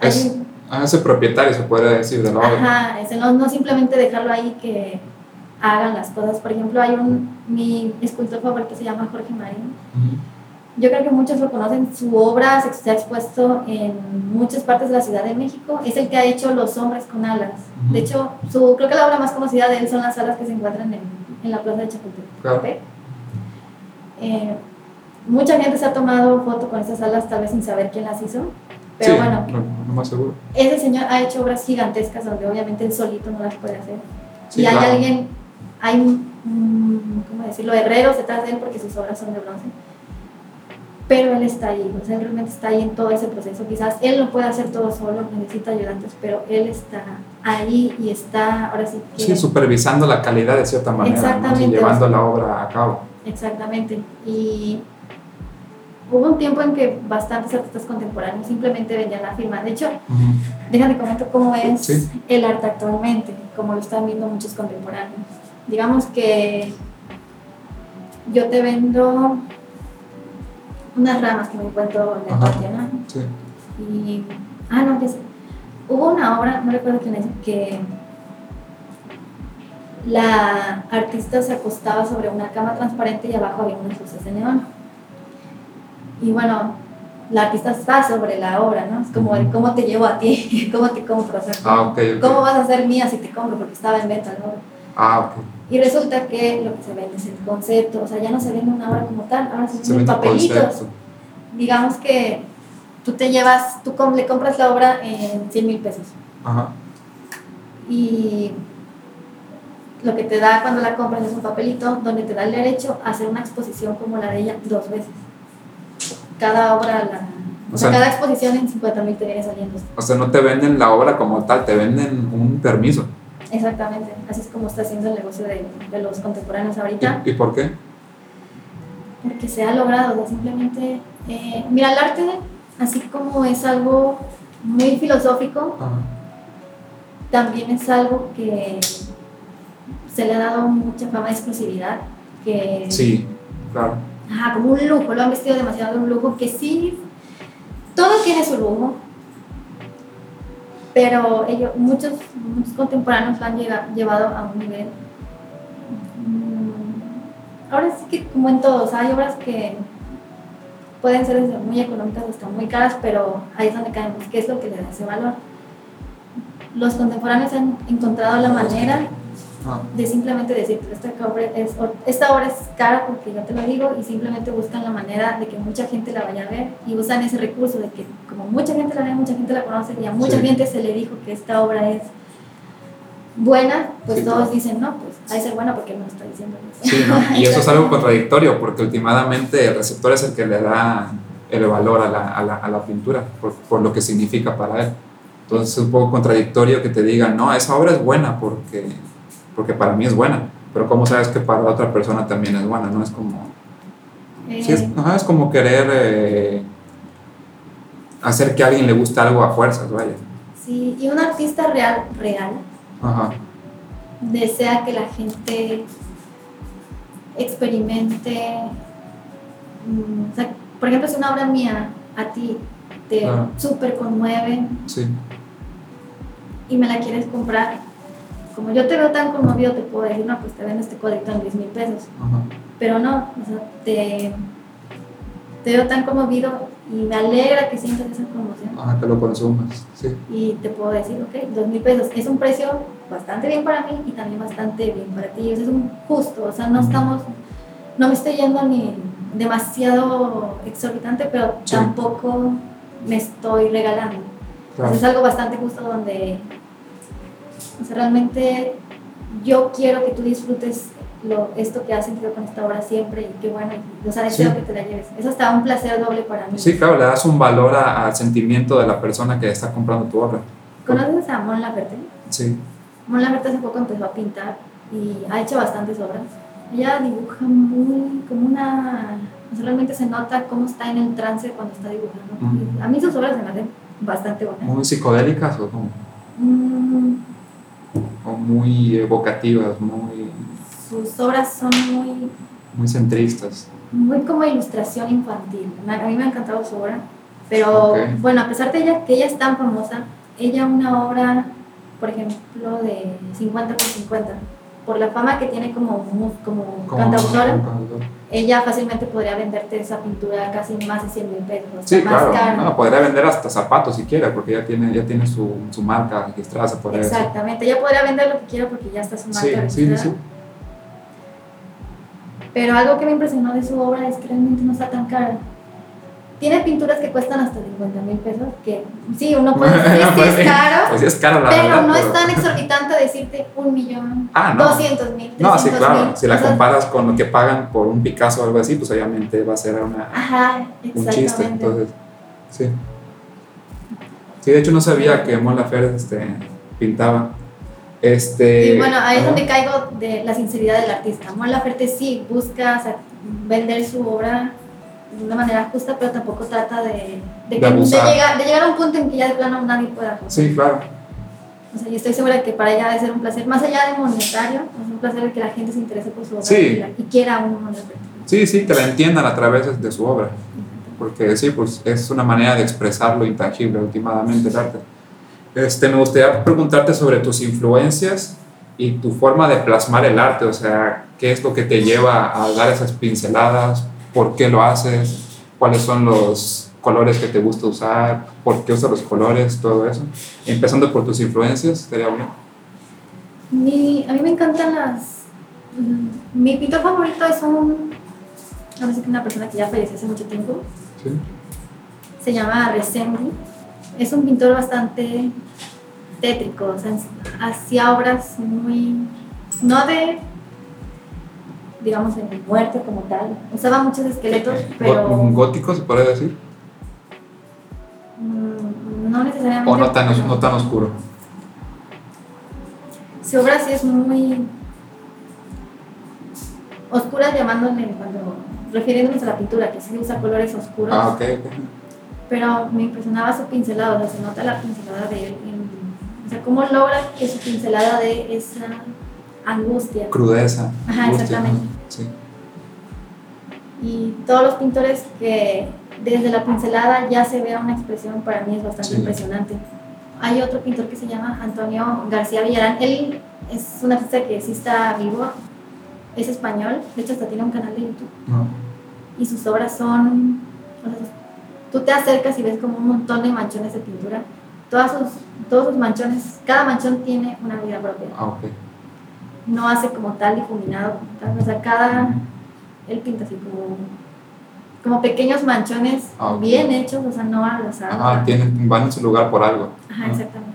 C: hay
B: Es
C: un-
B: ah, propietario, se puede decir, de la obra.
C: Ajá, ese no, no simplemente dejarlo ahí que hagan las cosas. Por ejemplo, hay un, mi escultor favorito se llama Jorge Marín. Yo creo que muchos lo conocen. Su obra se ha expuesto en muchas partes de la Ciudad de México. Es el que ha hecho Los hombres con alas.
B: Ujú.
C: De hecho, su, creo que la obra más conocida de él son las alas que se encuentran en, en la plaza de Chapultepec.
B: Claro.
C: Eh, mucha gente se ha tomado foto con esas alas, tal vez sin saber quién las hizo. Pero
B: sí,
C: bueno,
B: lo, lo más seguro.
C: ese señor ha hecho obras gigantescas donde obviamente él solito no las puede hacer.
B: Sí,
C: y hay
B: claro.
C: alguien, hay, ¿cómo decirlo?, herreros detrás de él porque sus obras son de bronce. Pero él está ahí, o sea, él realmente está ahí en todo ese proceso. Quizás él no puede hacer todo solo, necesita ayudantes, pero él está ahí y está, ahora sí que...
B: Sí, supervisando la calidad de cierta manera,
C: Exactamente.
B: llevando la obra a cabo.
C: Exactamente. Y hubo un tiempo en que bastantes artistas contemporáneos simplemente vendían la firma. De hecho, déjame comentar cómo es
B: Sí.
C: el arte actualmente, como lo están viendo muchos contemporáneos. Digamos que yo te vendo unas ramas que me encuentro en el patio, ¿no?
B: Sí.
C: Y, ah, no, ya sé. Hubo una obra, no recuerdo quién es, que la artista se acostaba sobre una cama transparente y abajo había unas luces de neón. Y bueno, la artista está sobre la obra, ¿no? Es como el cómo te llevo a ti, cómo te compro, o sea,
B: Ah, ok. ok.
C: cómo vas a ser mía si te compro porque estaba en venta la obra.
B: Ah, ok.
C: Y resulta que lo que se vende es el concepto, o sea, ya no se vende una obra como tal, ahora se
B: Se vende
C: papelitos digamos que tú te llevas, tú com- le compras la obra en 100 mil pesos
B: Ajá.
C: y lo que te da cuando la compras es un papelito donde te da el derecho a hacer una exposición como la de ella dos veces. Cada obra, la, o, sea- cada exposición en 50 mil te viene saliendo.
B: O sea, no te venden la obra como tal, te venden un permiso.
C: Exactamente, así es como está haciendo el negocio de, de los contemporáneos ahorita,
B: ¿Y, y por qué?
C: porque se ha logrado, o sea, simplemente, eh, mira, el arte, así como es algo muy filosófico,
B: Ajá.
C: también es algo que se le ha dado mucha fama de exclusividad, que
B: Sí, claro.
C: ajá, como un lujo, lo han vestido demasiado de un lujo, que sí, todo tiene su lujo, pero ellos, muchos, muchos contemporáneos lo han llega- llevado a un nivel, mm, ahora sí que como en todos, hay obras que pueden ser desde muy económicas hasta muy caras, pero ahí es donde caemos, ¿qué es lo que le da ese valor? Los contemporáneos han encontrado la manera
B: Ah,
C: de simplemente decir, esta obra, es, esta obra es cara porque yo te lo digo y simplemente buscan la manera de que mucha gente la vaya a ver y usan ese recurso de que como mucha gente la ve, mucha gente la conoce y a mucha
B: Sí.
C: gente se le dijo que esta obra es buena, pues
B: Sí,
C: todos
B: claro.
C: dicen, no, pues ha de ser buena porque no está diciendo eso.
B: Sí, ¿no? Y eso es algo contradictorio porque últimamente el receptor es el que le da el valor a la, a la, a la pintura por, por lo que significa para él. Entonces es un poco contradictorio que te digan, no, esa obra es buena porque, porque para mí es buena, pero ¿cómo sabes que para otra persona también es buena? No es como,
C: Eh,
B: sí, es, ajá, es como querer eh, hacer que a alguien le guste algo a fuerzas, vaya.
C: sí, y un artista real, real,
B: Ajá,
C: desea que la gente experimente, mm, o sea, por ejemplo, si una obra mía a ti te
B: Claro.
C: súper conmueve
B: sí,
C: y me la quieres comprar, como yo te veo tan conmovido, te puedo decir, no, pues te vendo este cuadrito en 10 mil pesos,
B: ajá,
C: pero no, o sea, te, te veo tan conmovido y me alegra que sientas esa conmoción.
B: ajá, que lo consumas, sí.
C: y te puedo decir, ok, dos mil pesos es un precio bastante bien para mí y también bastante bien para ti. O sea, es un justo, o sea, no estamos, no me estoy yendo ni demasiado exorbitante, pero
B: Sí.
C: tampoco me estoy regalando.
B: Claro.
C: Entonces, es algo bastante justo donde, o sea, realmente yo quiero que tú disfrutes lo, esto que has sentido con esta obra siempre y qué bueno, o sea, deseo
B: Sí.
C: que te la lleves. Es hasta un placer doble para mí.
B: Sí, claro, le das un valor a- al sentimiento de la persona que está comprando tu obra.
C: ¿Conoces a Mon Laferte?
B: Sí,
C: Mon Laferte hace poco empezó a pintar y ha hecho bastantes obras. Ella dibuja muy como una... o sea, realmente se nota cómo está en el trance cuando está dibujando.
B: Mm.
C: A mí sus obras se me hacen bastante buenas.
B: muy psicodélicas o, como-
C: Mm,
B: o muy evocativas, muy,
C: sus obras son muy,
B: muy centristas.
C: muy como ilustración infantil. A mí me ha encantado su obra. Pero bueno, a pesar de ella, que ella es tan famosa, ella una obra, por ejemplo, de 50 por 50, por la fama que tiene como, como,
B: Como-
C: cantautora,
B: como cantautora.
C: Ella fácilmente podría venderte esa pintura casi más de 100 mil pesos.
B: Sí,
C: más
B: claro.
C: cara.
B: No, podría vender hasta zapatos si quiere, porque ya tiene, ya tiene su, su marca registrada, se podría decir.
C: Exactamente, ella podría vender lo que quiera porque ya está su marca
B: Sí, sí, sí,
C: registrada.
B: sí.
C: Pero algo que me impresionó de su obra es que realmente no está tan cara. Tiene pinturas que cuestan hasta 50 mil pesos, que sí, uno puede decir que
B: Pues sí,
C: es caro,
B: Pues sí es caro, la
C: pero
B: verdad.
C: no
B: pero-
C: es tan exorbitante decirte un millón,
B: Ah, no.
C: 200 mil,
B: No, sí,
C: 300
B: claro. Si la comparas con lo que pagan por un Picasso o algo así, pues obviamente va a ser una,
C: Ajá,
B: un chiste. Entonces, sí. Sí, de hecho no sabía que Mon Laferte este, pintaba. Este,
C: Y bueno, ahí es donde caigo de la sinceridad del artista. Mon Laferte sí busca o sea, vender su obra de una manera justa, pero tampoco trata de, de,
B: De
C: que- llegar, de llegar a un punto en que ya de plano nadie pueda comprar.
B: Sí, claro.
C: O sea, yo estoy segura que para ella debe ser un placer, más allá de monetario, es un placer de que la gente se interese por su obra
B: Sí.
C: y, quiera un Mon Laferte.
B: Sí, sí, que la entiendan a través de, de su obra. Porque sí, pues es una manera de expresar lo intangible, últimamente, el arte. Este, me gustaría preguntarte sobre tus influencias y tu forma de plasmar el arte, o sea, qué es lo que te lleva a dar esas pinceladas, por qué lo haces, cuáles son los colores que te gusta usar, por qué usas los colores, todo eso. Empezando por tus influencias, sería bueno.
C: Mi, a mí me encantan las... mm, Mi pintor favorito es un... No sé, una persona que ya falleció hace mucho tiempo,
B: ¿Sí?
C: se llama Resendi. Es un pintor bastante tétrico, o sea, hacía obras muy, no de, digamos, de muerte como tal. Usaba muchos esqueletos, pero
B: Gó- ¿Gótico se podría decir?
C: mm, no necesariamente.
B: ¿O no tan,
C: pero
B: no tan oscuro?
C: Su obra sí es muy oscura, llamándole cuando refiriéndonos a la pintura, que sí usa colores oscuros.
B: Ah, ok, ok.
C: pero me impresionaba su pincelada, o sea, se nota la pincelada de él. en- o sea, cómo logra que su pincelada de esa angustia.
B: Crudeza.
C: Ajá,
B: angustia,
C: exactamente.
B: ¿no? Sí.
C: Y todos los pintores que desde la pincelada ya se vea una expresión, para mí es bastante
B: Sí.
C: impresionante. Hay otro pintor que se llama Antonio García Villarán. Él es un artista que sí está vivo, es español, de hecho hasta tiene un canal de YouTube.
B: No.
C: y sus obras son O sea, tú te acercas y ves como un montón de manchones de pintura. Todas sus, todos sus manchones, cada manchón tiene una vida propia.
B: Ah, ok.
C: No hace como tal difuminado. como tal, O sea, cada. Él pinta así como. Como pequeños manchones
B: Ah,
C: bien hechos, o sea, no al azar.
B: Ajá, tienen, van en su lugar por algo.
C: Ajá, exactamente.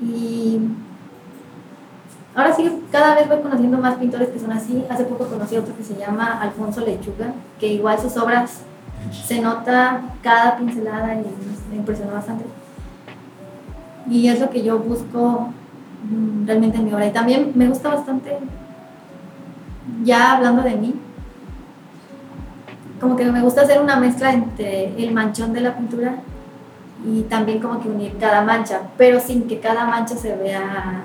C: Y ahora sí, cada vez voy conociendo más pintores que son así. Hace poco conocí a otro que se llama Alfonso Lechuga, que igual sus obras se nota cada pincelada y me impresionó bastante. Y es lo que yo busco realmente en mi obra. Y también me gusta bastante, ya hablando de mí, como que me gusta hacer una mezcla entre el manchón de la pintura y también como que unir cada mancha, pero sin que cada mancha se vea...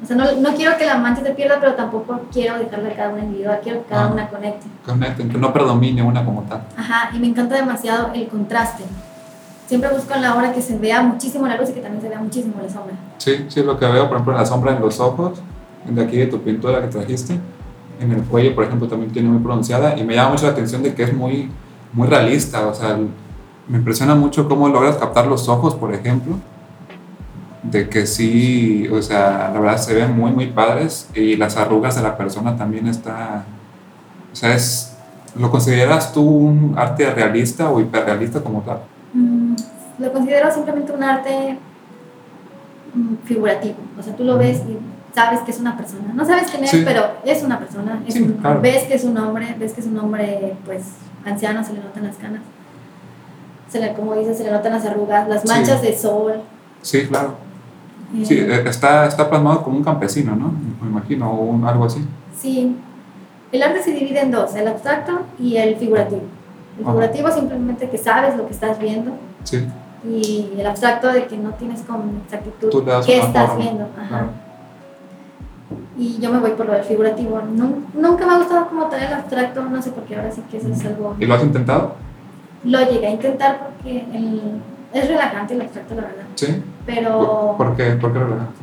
C: O sea, no, no quiero que la mancha se pierda, pero tampoco quiero dejarla cada una individual, quiero que cada
B: Ah.
C: una conecte.
B: Conecten, que no predomine una como tal.
C: Ajá, y me encanta demasiado el contraste. Siempre busco en la obra que se vea muchísimo la luz y que también se vea muchísimo la sombra.
B: Sí, sí, lo que veo, por ejemplo, en la sombra en los ojos, de aquí de tu pintura que trajiste, en el cuello, por ejemplo, también tiene muy pronunciada y me llama mucho la atención de que es muy, muy realista, o sea, me impresiona mucho cómo logras captar los ojos, por ejemplo, de que sí, o sea, la verdad se ven muy, muy padres y las arrugas de la persona también está, o sea, es, ¿lo consideras tú un arte realista o hiperrealista como tal?
C: Lo considero simplemente un arte mm, figurativo. O sea, tú lo ves y sabes que es una persona. No sabes quién es,
B: Sí.
C: pero es una persona. es
B: Sí,
C: un-
B: claro.
C: Ves que es un hombre, ves que es un hombre, pues, anciano, se le notan las canas. Se le, como dices, se le notan las arrugas, las
B: Sí.
C: manchas de sol.
B: Sí, claro.
C: eh,
B: Sí, eh, está, está plasmado como un campesino, ¿no? Me imagino, o un- algo así.
C: Sí, el arte se divide en dos, el abstracto y el figurativo. El
B: Ajá.
C: figurativo simplemente que sabes lo que estás viendo
B: Sí,
C: y el abstracto de que no tienes con exactitud qué estás
B: forma,
C: viendo. Ajá. Y yo me voy por lo del figurativo. Nun- nunca me ha gustado como tal el abstracto, no sé por qué ahora sí que eso es algo...
B: ¿Y lo has intentado?
C: Lo llegué a intentar porque el- es relajante el abstracto, la verdad.
B: Sí.
C: Pero
B: ¿Por qué? ¿Por qué relajante?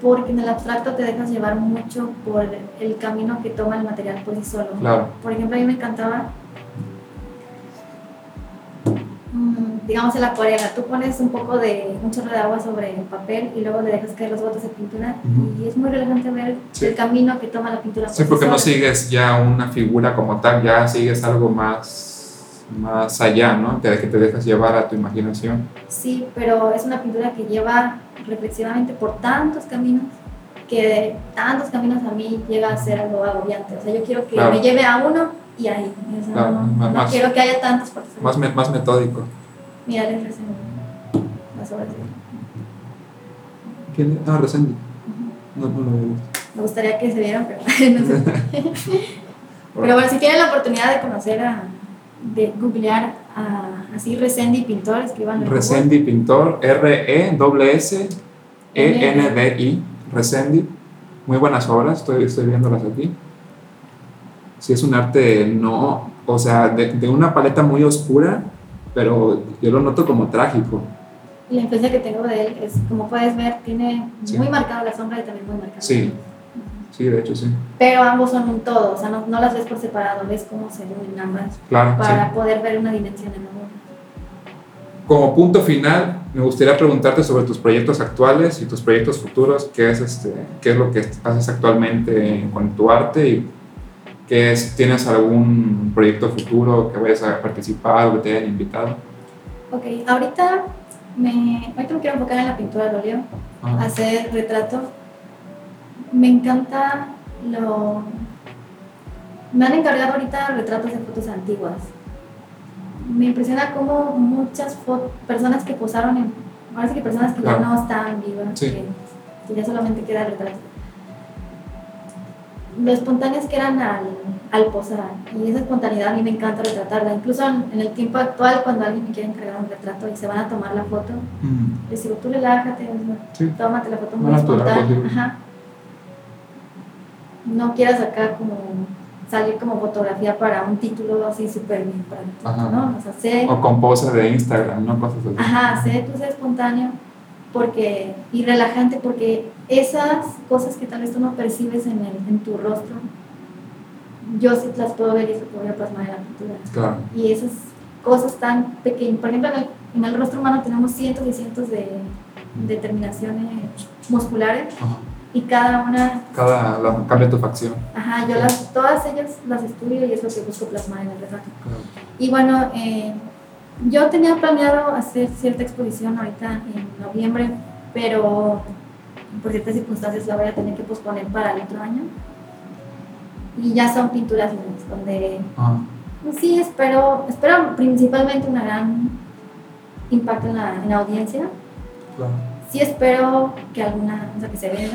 C: porque en el abstracto te dejas llevar mucho por el camino que toma el material por sí solo.
B: Claro.
C: Por ejemplo, a mí me encantaba, digamos, en la acuarela, tú pones un poco de, un chorro de agua sobre el papel y luego le dejas caer los botes de pintura y es muy relajante ver
B: Sí.
C: el camino que toma la pintura.
B: Sí,
C: por
B: porque no sigues ya una figura como tal, ya sigues algo más, más allá, ¿no? De que te dejas llevar a tu imaginación.
C: Sí, pero es una pintura que lleva reflexivamente por tantos caminos que tantos caminos a mí llega a ser algo agobiante. O sea, yo quiero que
B: Claro.
C: me lleve a uno y ahí. O sea,
B: Claro,
C: no,
B: más-
C: no
B: más-
C: quiero que haya tantos por
B: Más, me- más metódico.
C: Mira, les resumo las obras de
B: ¿Quién? Ah, Resendi. No, no lo había visto.
C: Me gustaría que se vieran, pero no sé. Pero bueno, si tienen la oportunidad de conocer a, de googlear a, así Resendi Pintor, escriban en
B: Resendi Pintor, E R-E-S-S-E-N-D-I, Resendi. Muy buenas obras, estoy, estoy viéndolas aquí. Sí, es un arte no, o sea, de, de una paleta muy oscura, pero yo lo noto como trágico.
C: Y la influencia que tengo de él es, como puedes ver, tiene
B: Sí.
C: muy marcada la sombra y también muy marcada.
B: Sí. Sí, de hecho, sí.
C: Pero ambos son un todo, o sea, no, no las ves por separado, ves cómo se unen ambas
B: Claro,
C: para
B: sí.
C: poder ver una dimensión en obra.
B: Como punto final, me gustaría preguntarte sobre tus proyectos actuales y tus proyectos futuros. ¿Qué es, este, qué es lo que haces actualmente con tu arte? ¿Y qué es, ¿Tienes algún proyecto futuro que vayas a participar o que te hayan invitado?
C: Ok, ahorita me, ahorita me quiero enfocar en la pintura al óleo,
B: Ah,
C: hacer retrato. Me encanta lo... Me han encargado ahorita retratos de fotos antiguas. Me impresiona cómo muchas personas que posaron en... Ahora sí que personas que ya
B: Claro.
C: no están vivas,
B: Sí.
C: que, que ya solamente queda el retrato. Lo espontáneos que eran al, al posar. Y esa espontaneidad a mí me encanta retratarla. Incluso en, en el tiempo actual, cuando alguien me quiere encargar un retrato y se van a tomar la foto,
B: mm,
C: les digo, tú relájate,
B: Sí.
C: tómate la foto muy
B: natural
C: espontánea. Ajá. No quieras acá como salir como fotografía para un título así súper bien, para. ¿no? O sea, sé,
B: O con pose de Instagram, ¿no? Cosas así.
C: ajá, sé tú sé espontáneo porque, y relajante porque esas cosas que tal vez tú no percibes en, el, en tu rostro, yo sí las puedo ver y eso a plasmar en la pintura.
B: Claro.
C: Y esas cosas tan pequeñas, por ejemplo, en el, en el rostro humano tenemos cientos y cientos de, de terminaciones musculares
B: Ajá.
C: y cada una,
B: Cada, la- cambia tu facción.
C: ajá, yo las, todas ellas las estudio y es lo que busco plasmar en el retrato.
B: Claro.
C: Y bueno, eh, yo tenía planeado hacer cierta exposición ahorita en noviembre, pero por ciertas circunstancias la voy a tener que posponer para el otro año. Y ya son pinturas donde pues sí espero, espero principalmente un gran impacto en la, en la audiencia.
B: Claro.
C: Sí espero que alguna, o sea, que se vea,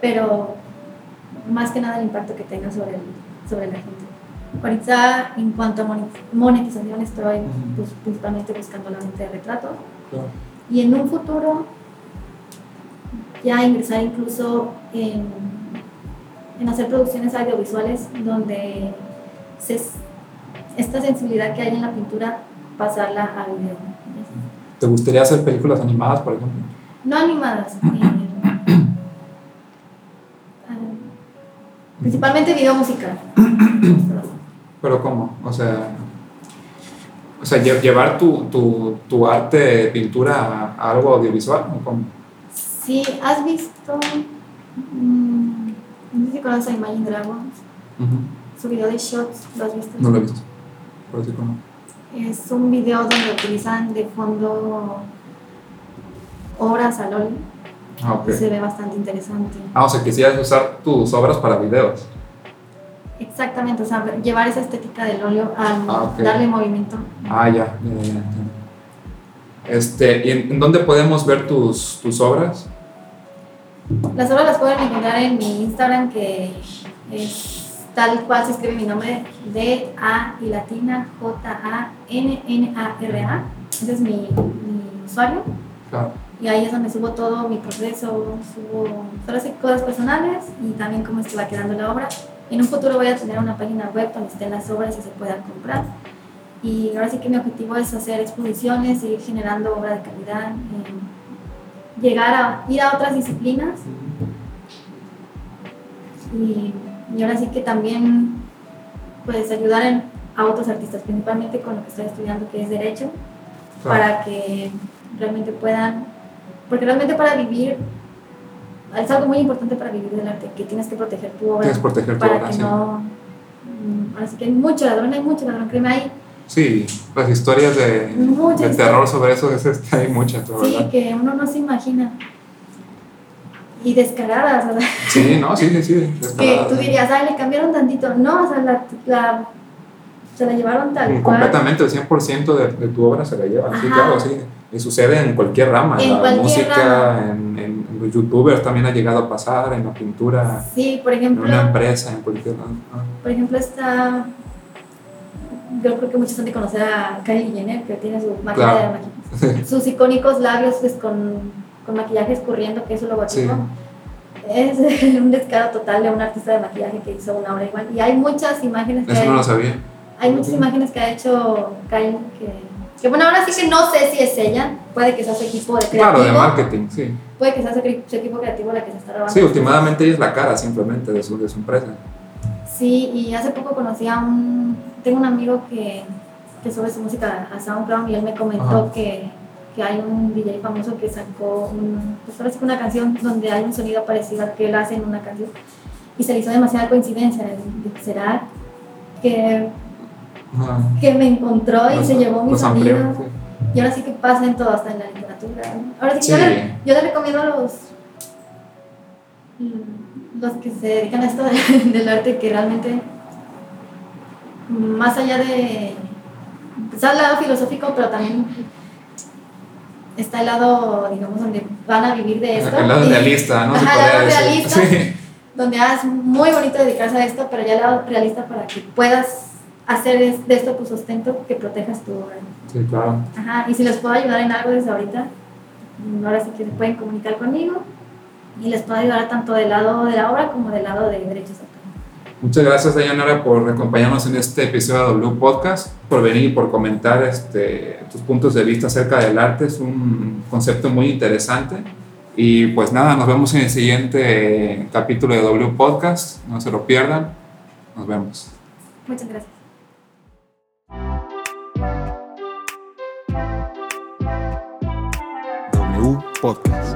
C: pero más que nada el impacto que tenga sobre, el- sobre la gente. Ahorita, en cuanto a monetización, estoy pues, principalmente buscando la mente de retrato
B: Claro.
C: y en un futuro ya ingresar incluso en, en hacer producciones audiovisuales donde se, esta sensibilidad que hay en la pintura pasarla a video.
B: ¿Te gustaría hacer películas animadas, por ejemplo?
C: No animadas. eh, principalmente video musical.
B: Pero ¿cómo? O sea, o sea lle- llevar tu, tu, tu arte de pintura a, algo audiovisual, ¿o cómo?
C: Si has visto, mm, no sé si conoces a Imagine Dragons, su video de shots, ¿lo has visto?
B: No lo he visto. Pero sí como.
C: Es un video donde utilizan de fondo obras al óleo
B: Ah, ok.
C: y se ve bastante interesante.
B: Ah, o sea, quisieras usar tus obras para videos.
C: Exactamente, o sea, llevar esa estética del óleo al
B: Ah, ok.
C: darle movimiento.
B: Ah, ya, ya, ya. Este, ¿y en, en dónde podemos ver tus, tus obras?
C: Las obras las pueden encontrar en mi Instagram que es tal cual se escribe mi nombre, D A y latina J A N N A R A. Ese es mi, mi usuario.
B: Claro.
C: Y ahí es donde subo todo mi proceso, subo sí, cosas personales y también cómo va quedando la obra. En un futuro voy a tener una página web donde estén las obras y se puedan comprar. Y ahora sí que mi objetivo es hacer exposiciones, ir generando obra de calidad, eh, llegar a ir a otras disciplinas y, y ahora sí que también pues ayudar en- a otros artistas, principalmente con lo que estoy estudiando que es derecho
B: Claro.
C: para que realmente puedan, porque realmente para vivir, es algo muy importante para vivir del arte, que tienes que proteger tu obra,
B: Tienes que proteger tu
C: para
B: obra,
C: que
B: sí.
C: no, mm, ahora sí que hay mucho ladrón, hay mucho ladrón, créeme, hay,
B: Sí, las historias de, de terror sobre eso, es, este, hay muchas,
C: sí,
B: verdad.
C: que uno no se imagina, y descaradas, ¿verdad?
B: Sí, no, sí, sí, sí.
C: que tú dirías, ay, le cambiaron tantito, no, o sea, la, la- se la llevaron tal cual.
B: Completamente, el 100% de, de tu obra se la lleva. Sí, claro, sí. Y sucede en cualquier rama, en la
C: cualquier
B: música,
C: rama.
B: en- en los youtubers también ha llegado a pasar, en la pintura,
C: Sí, por
B: en
C: ejemplo,
B: una empresa, en cualquier lado. Ah,
C: Por ejemplo, está. Yo creo que muchos han de conocer a Kylie Jenner, que tiene su máquina
B: Claro.
C: de maquillaje. Sus icónicos labios pues, con, con maquillaje escurriendo, que es su logotipo. Es un descaro total de un artista de maquillaje que hizo una obra igual. Y hay muchas imágenes que,
B: Eso no
C: hay,
B: lo sabía.
C: hay muchas imágenes que ha hecho Kylie que, que, bueno, ahora sí que no sé si es ella. Puede que sea su equipo de creativo.
B: Claro, de marketing, sí.
C: Puede que sea su, equipo creativo la que se está robando.
B: Sí, últimamente ella es la cara simplemente de su, de su empresa.
C: Sí, y hace poco conocí a un. Tengo un amigo que, que sube su música a SoundCloud y él me comentó
B: Ajá.
C: que, que hay un DJ famoso que sacó un, pues ahora sí que una canción donde hay un sonido parecido al que él hace en una canción. Y se le hizo demasiada coincidencia. de- ¿Será que,
B: Ajá.
C: que me encontró y
B: Los-
C: se llevó mi
B: los
C: sonido?
B: amplió, sí.
C: Y ahora sí que pasa en todo, hasta en la literatura. Ahora sí que
B: Sí.
C: yo, le, yo le recomiendo a los, los que se dedican a esto de- del arte que realmente, más allá de. Está el lado filosófico, pero también está el lado, digamos, donde van a vivir de esto.
B: El lado realista, ¿no?
C: Ajá, el lado realista.
B: Sí.
C: donde ah, es muy bonito dedicarse a esto, pero ya el lado realista para que puedas hacer es- de esto tu sustento, que protejas tu obra.
B: Sí, claro.
C: Ajá, y si les puedo ayudar en algo desde ahorita, mm, ahora sí que se pueden comunicar conmigo y les puedo ayudar tanto del lado de la obra como del lado de derechos de autor.
B: Muchas gracias, Dayanara, por acompañarnos en este episodio de W Podcast, por venir y por comentar este, tus puntos de vista acerca del arte. Es un concepto muy interesante Y pues nada, nos vemos en el siguiente capítulo de W Podcast. No se lo pierdan. Nos vemos.
C: Muchas gracias.
A: W Podcast.